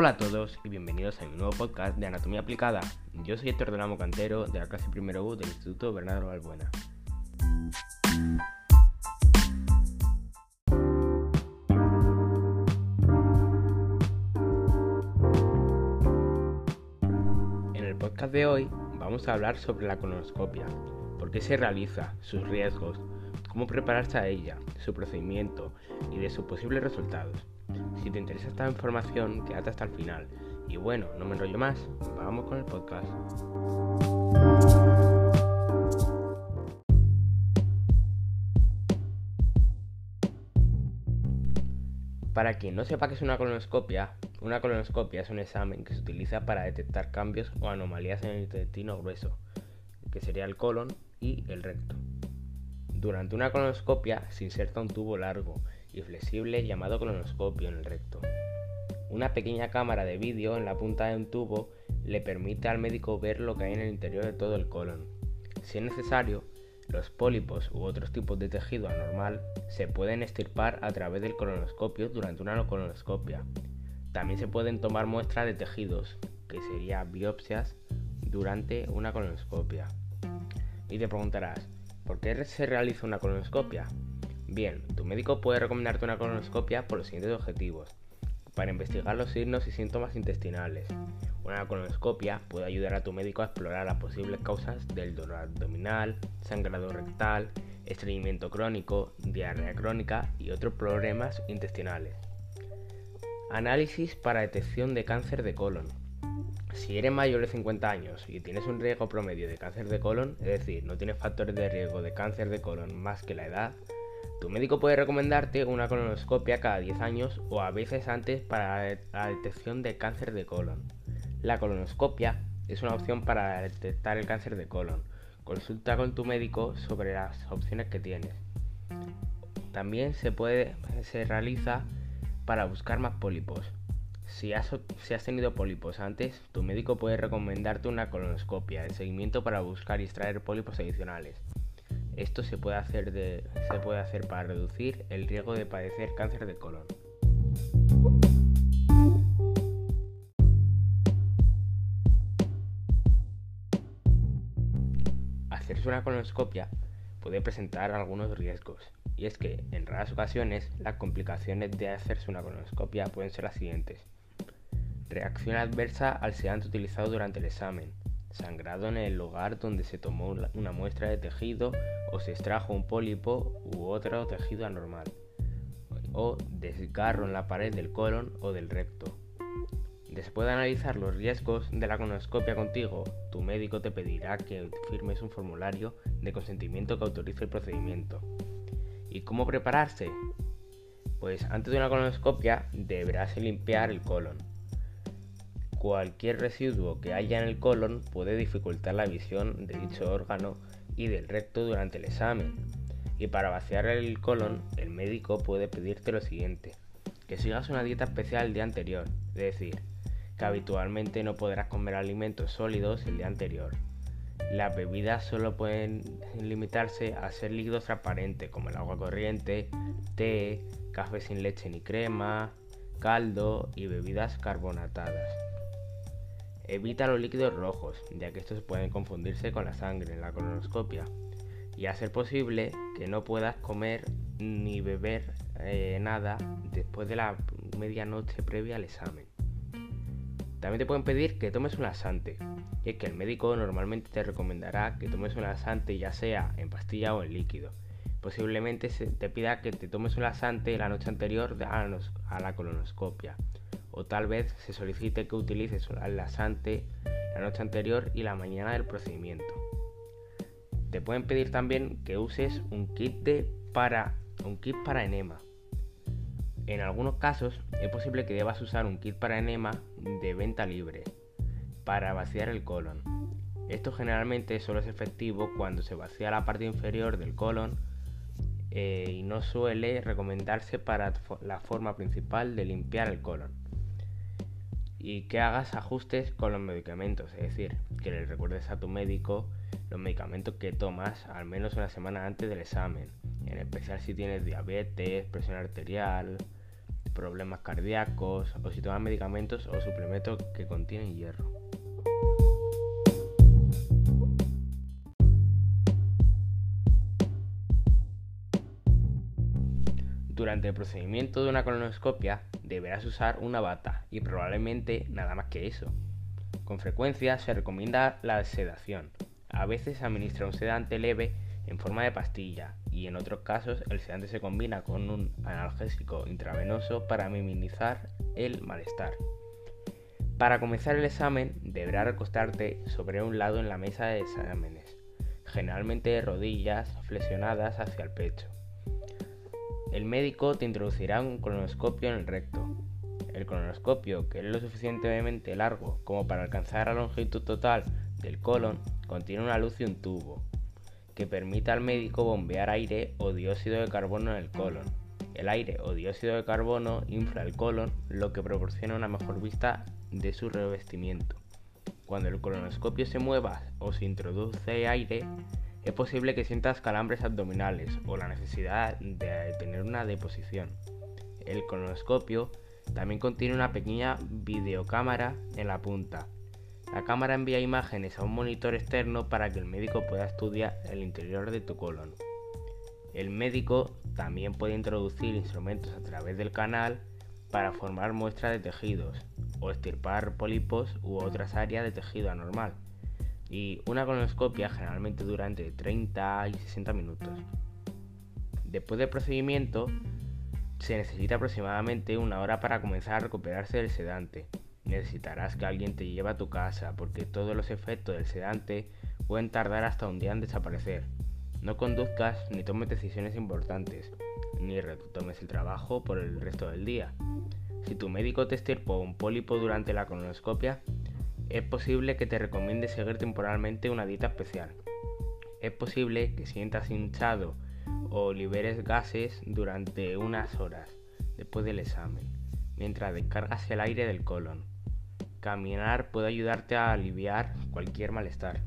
Hola a todos y bienvenidos a mi nuevo podcast de Anatomía Aplicada. Yo soy Héctor Delamo Cantero de la clase primero U del Instituto Bernardo Balbuena. En el podcast de hoy vamos a hablar sobre la colonoscopia, por qué se realiza, sus riesgos, cómo prepararse a ella, su procedimiento y de sus posibles resultados. Si te interesa esta información, quédate hasta el final. Y bueno, no me enrollo más, vamos con el podcast. Para quien no sepa qué es una colonoscopia, una colonoscopia es un examen que se utiliza para detectar cambios o anomalías en el intestino grueso, que sería el colon y el recto. Durante una colonoscopia se inserta un tubo largo y flexible llamado colonoscopio en el recto. Una pequeña cámara de vídeo en la punta de un tubo le permite al médico ver lo que hay en el interior de todo el colon. Si es necesario, los pólipos u otros tipos de tejido anormal se pueden estirpar a través del colonoscopio durante una colonoscopia. También se pueden tomar muestras de tejidos, que serían biopsias, durante una colonoscopia. Y te preguntarás, ¿por qué se realiza una colonoscopia? Bien, tu médico puede recomendarte una colonoscopia por los siguientes objetivos. Para investigar los signos y síntomas intestinales. Una colonoscopia puede ayudar a tu médico a explorar las posibles causas del dolor abdominal, sangrado rectal, estreñimiento crónico, diarrea crónica y otros problemas intestinales. Análisis para detección de cáncer de colon. Si eres mayor de 50 años y tienes un riesgo promedio de cáncer de colon, es decir, no tienes factores de riesgo de cáncer de colon más que la edad, tu médico puede recomendarte una colonoscopia cada 10 años o a veces antes para la detección de cáncer de colon. La colonoscopia es una opción para detectar el cáncer de colon. Consulta con tu médico sobre las opciones que tienes. También se puede se realiza para buscar más pólipos. Si has, tenido pólipos antes, tu médico puede recomendarte una colonoscopia de seguimiento para buscar y extraer pólipos adicionales. Esto se puede hacer para reducir el riesgo de padecer cáncer de colon. Hacerse una colonoscopia puede presentar algunos riesgos, y es que en raras ocasiones las complicaciones de hacerse una colonoscopia pueden ser las siguientes. Reacción adversa al sedante utilizado durante el examen, sangrado en el lugar donde se tomó una muestra de tejido o se extrajo un pólipo u otro tejido anormal, o desgarro en la pared del colon o del recto. Después de analizar los riesgos de la colonoscopia contigo, tu médico te pedirá que firmes un formulario de consentimiento que autorice el procedimiento. ¿Y cómo prepararse? Pues antes de una colonoscopia deberás limpiar el colon Cualquier residuo que haya en el colon puede dificultar la visión de dicho órgano y del recto durante el examen. Y para vaciar el colon, el médico puede pedirte lo siguiente, que sigas una dieta especial el día anterior, es decir, que habitualmente no podrás comer alimentos sólidos el día anterior. Las bebidas solo pueden limitarse a ser líquidos transparentes como el agua corriente, té, café sin leche ni crema, caldo y bebidas carbonatadas. Evita los líquidos rojos, ya que estos pueden confundirse con la sangre en la colonoscopia. Y a ser posible que no puedas comer ni beber eh, nada después de la medianoche previa al examen. También te pueden pedir que tomes un laxante, y es que el médico normalmente te recomendará que tomes un laxante ya sea en pastilla o en líquido. Posiblemente te pida que te tomes un laxante la noche anterior a la colonoscopia o tal vez se solicite que utilices un laxante la noche anterior y la mañana del procedimiento. Te pueden pedir también que uses un kit, para, un kit para enema. En algunos casos es posible que debas usar un kit para enema de venta libre para vaciar el colon. Esto generalmente solo es efectivo cuando se vacía la parte inferior del colon eh, y no suele recomendarse para la forma principal de limpiar el colon y que hagas ajustes con los medicamentos, es decir, que le recuerdes a tu médico los medicamentos que tomas al menos una semana antes del examen, en especial si tienes diabetes, presión arterial, problemas cardíacos o si toman medicamentos o suplementos que contienen hierro. Durante el procedimiento de una colonoscopia deberás usar una bata y probablemente nada más que eso. Con frecuencia se recomienda la sedación. A veces administra un sedante leve en forma de pastilla y en otros casos el sedante se combina con un analgésico intravenoso para minimizar el malestar. Para comenzar el examen deberás recostarte sobre un lado en la mesa de exámenes, generalmente rodillas flexionadas hacia el pecho. El médico te introducirá un colonoscopio en el recto. El colonoscopio, que es lo suficientemente largo como para alcanzar la longitud total del colon, contiene una luz y un tubo que permite al médico bombear aire o dióxido de carbono en el colon. El aire o dióxido de carbono infla el colon, lo que proporciona una mejor vista de su revestimiento. Cuando el colonoscopio se mueva o se introduce aire, es posible que sientas calambres abdominales o la necesidad de tener una deposición. El colonoscopio también contiene una pequeña videocámara en la punta. La cámara envía imágenes a un monitor externo para que el médico pueda estudiar el interior de tu colon. El médico también puede introducir instrumentos a través del canal para formar muestras de tejidos o estirpar pólipos u otras áreas de tejido anormal y una colonoscopia generalmente dura entre 30 y 60 minutos. Después del procedimiento, se necesita aproximadamente una hora para comenzar a recuperarse del sedante. Necesitarás que alguien te lleve a tu casa porque todos los efectos del sedante pueden tardar hasta un día en desaparecer. No conduzcas ni tomes decisiones importantes, ni retomes el trabajo por el resto del día. Si tu médico te estirpó un pólipo durante la colonoscopia, es posible que te recomiende seguir temporalmente una dieta especial. Es posible que sientas hinchado o liberes gases durante unas horas después del examen, mientras descargas el aire del colon. Caminar puede ayudarte a aliviar cualquier malestar.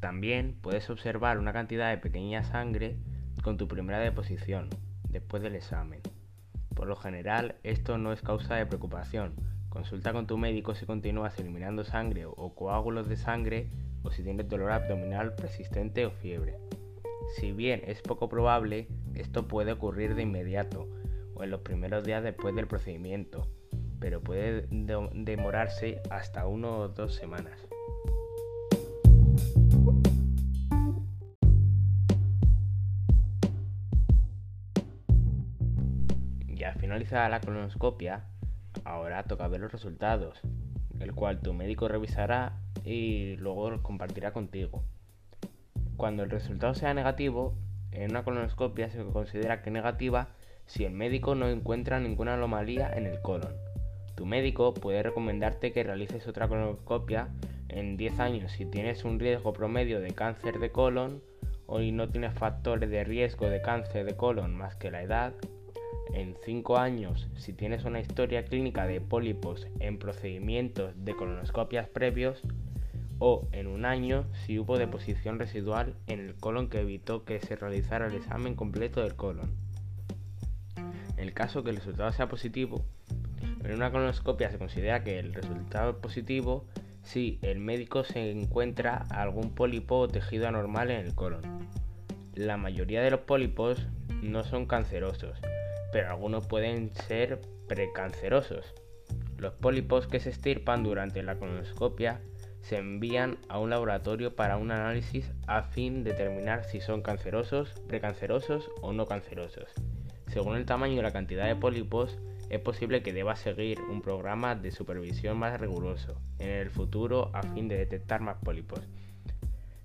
También puedes observar una cantidad de pequeña sangre con tu primera deposición después del examen. Por lo general, esto no es causa de preocupación, Consulta con tu médico si continúas eliminando sangre o coágulos de sangre o si tienes dolor abdominal persistente o fiebre. Si bien es poco probable, esto puede ocurrir de inmediato o en los primeros días después del procedimiento, pero puede demorarse hasta uno o dos semanas. Ya finalizada la colonoscopia, Ahora toca ver los resultados, el cual tu médico revisará y luego compartirá contigo. Cuando el resultado sea negativo, en una colonoscopia se considera que negativa si el médico no encuentra ninguna anomalía en el colon. Tu médico puede recomendarte que realices otra colonoscopia en 10 años si tienes un riesgo promedio de cáncer de colon o no tienes factores de riesgo de cáncer de colon más que la edad en 5 años, si tienes una historia clínica de pólipos en procedimientos de colonoscopias previos, o en un año si hubo deposición residual en el colon que evitó que se realizara el examen completo del colon. En el caso que el resultado sea positivo, en una colonoscopia se considera que el resultado es positivo si el médico se encuentra algún pólipo o tejido anormal en el colon. La mayoría de los pólipos no son cancerosos, pero algunos pueden ser precancerosos. Los pólipos que se estirpan durante la colonoscopia se envían a un laboratorio para un análisis a fin de determinar si son cancerosos, precancerosos o no cancerosos. Según el tamaño y la cantidad de pólipos, es posible que deba seguir un programa de supervisión más riguroso en el futuro a fin de detectar más pólipos.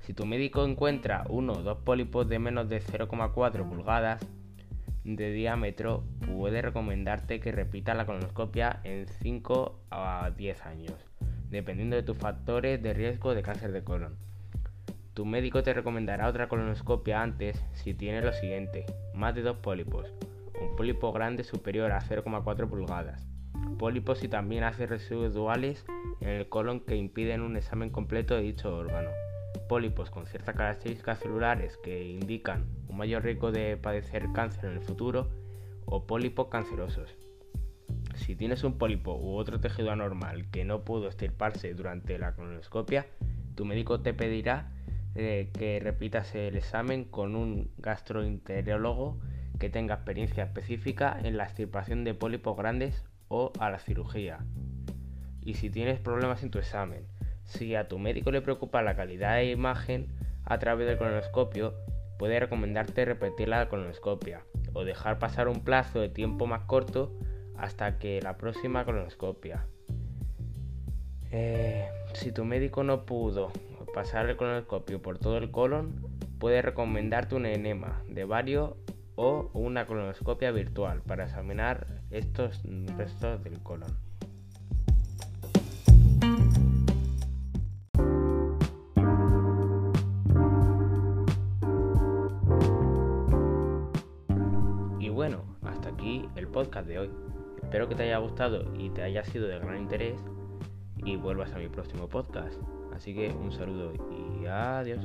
Si tu médico encuentra uno o dos pólipos de menos de 0,4 pulgadas, de diámetro puede recomendarte que repita la colonoscopia en 5 a 10 años, dependiendo de tus factores de riesgo de cáncer de colon. Tu médico te recomendará otra colonoscopia antes si tiene lo siguiente, más de dos pólipos, un pólipo grande superior a 0,4 pulgadas, pólipos y también haces residuales en el colon que impiden un examen completo de dicho órgano pólipos con ciertas características celulares que indican un mayor riesgo de padecer cáncer en el futuro o pólipos cancerosos. si tienes un pólipo u otro tejido anormal que no pudo extirparse durante la colonoscopia, tu médico te pedirá eh, que repitas el examen con un gastroenterólogo que tenga experiencia específica en la extirpación de pólipos grandes o a la cirugía. Y si tienes problemas en tu examen, si a tu médico le preocupa la calidad de imagen a través del colonoscopio, puede recomendarte repetir la colonoscopia o dejar pasar un plazo de tiempo más corto hasta que la próxima colonoscopia. Eh, si tu médico no pudo pasar el colonoscopio por todo el colon, puede recomendarte un enema de vario o una colonoscopia virtual para examinar estos restos del colon. Podcast de hoy. Espero que te haya gustado y te haya sido de gran interés y vuelvas a mi próximo podcast. Así que un saludo y adiós.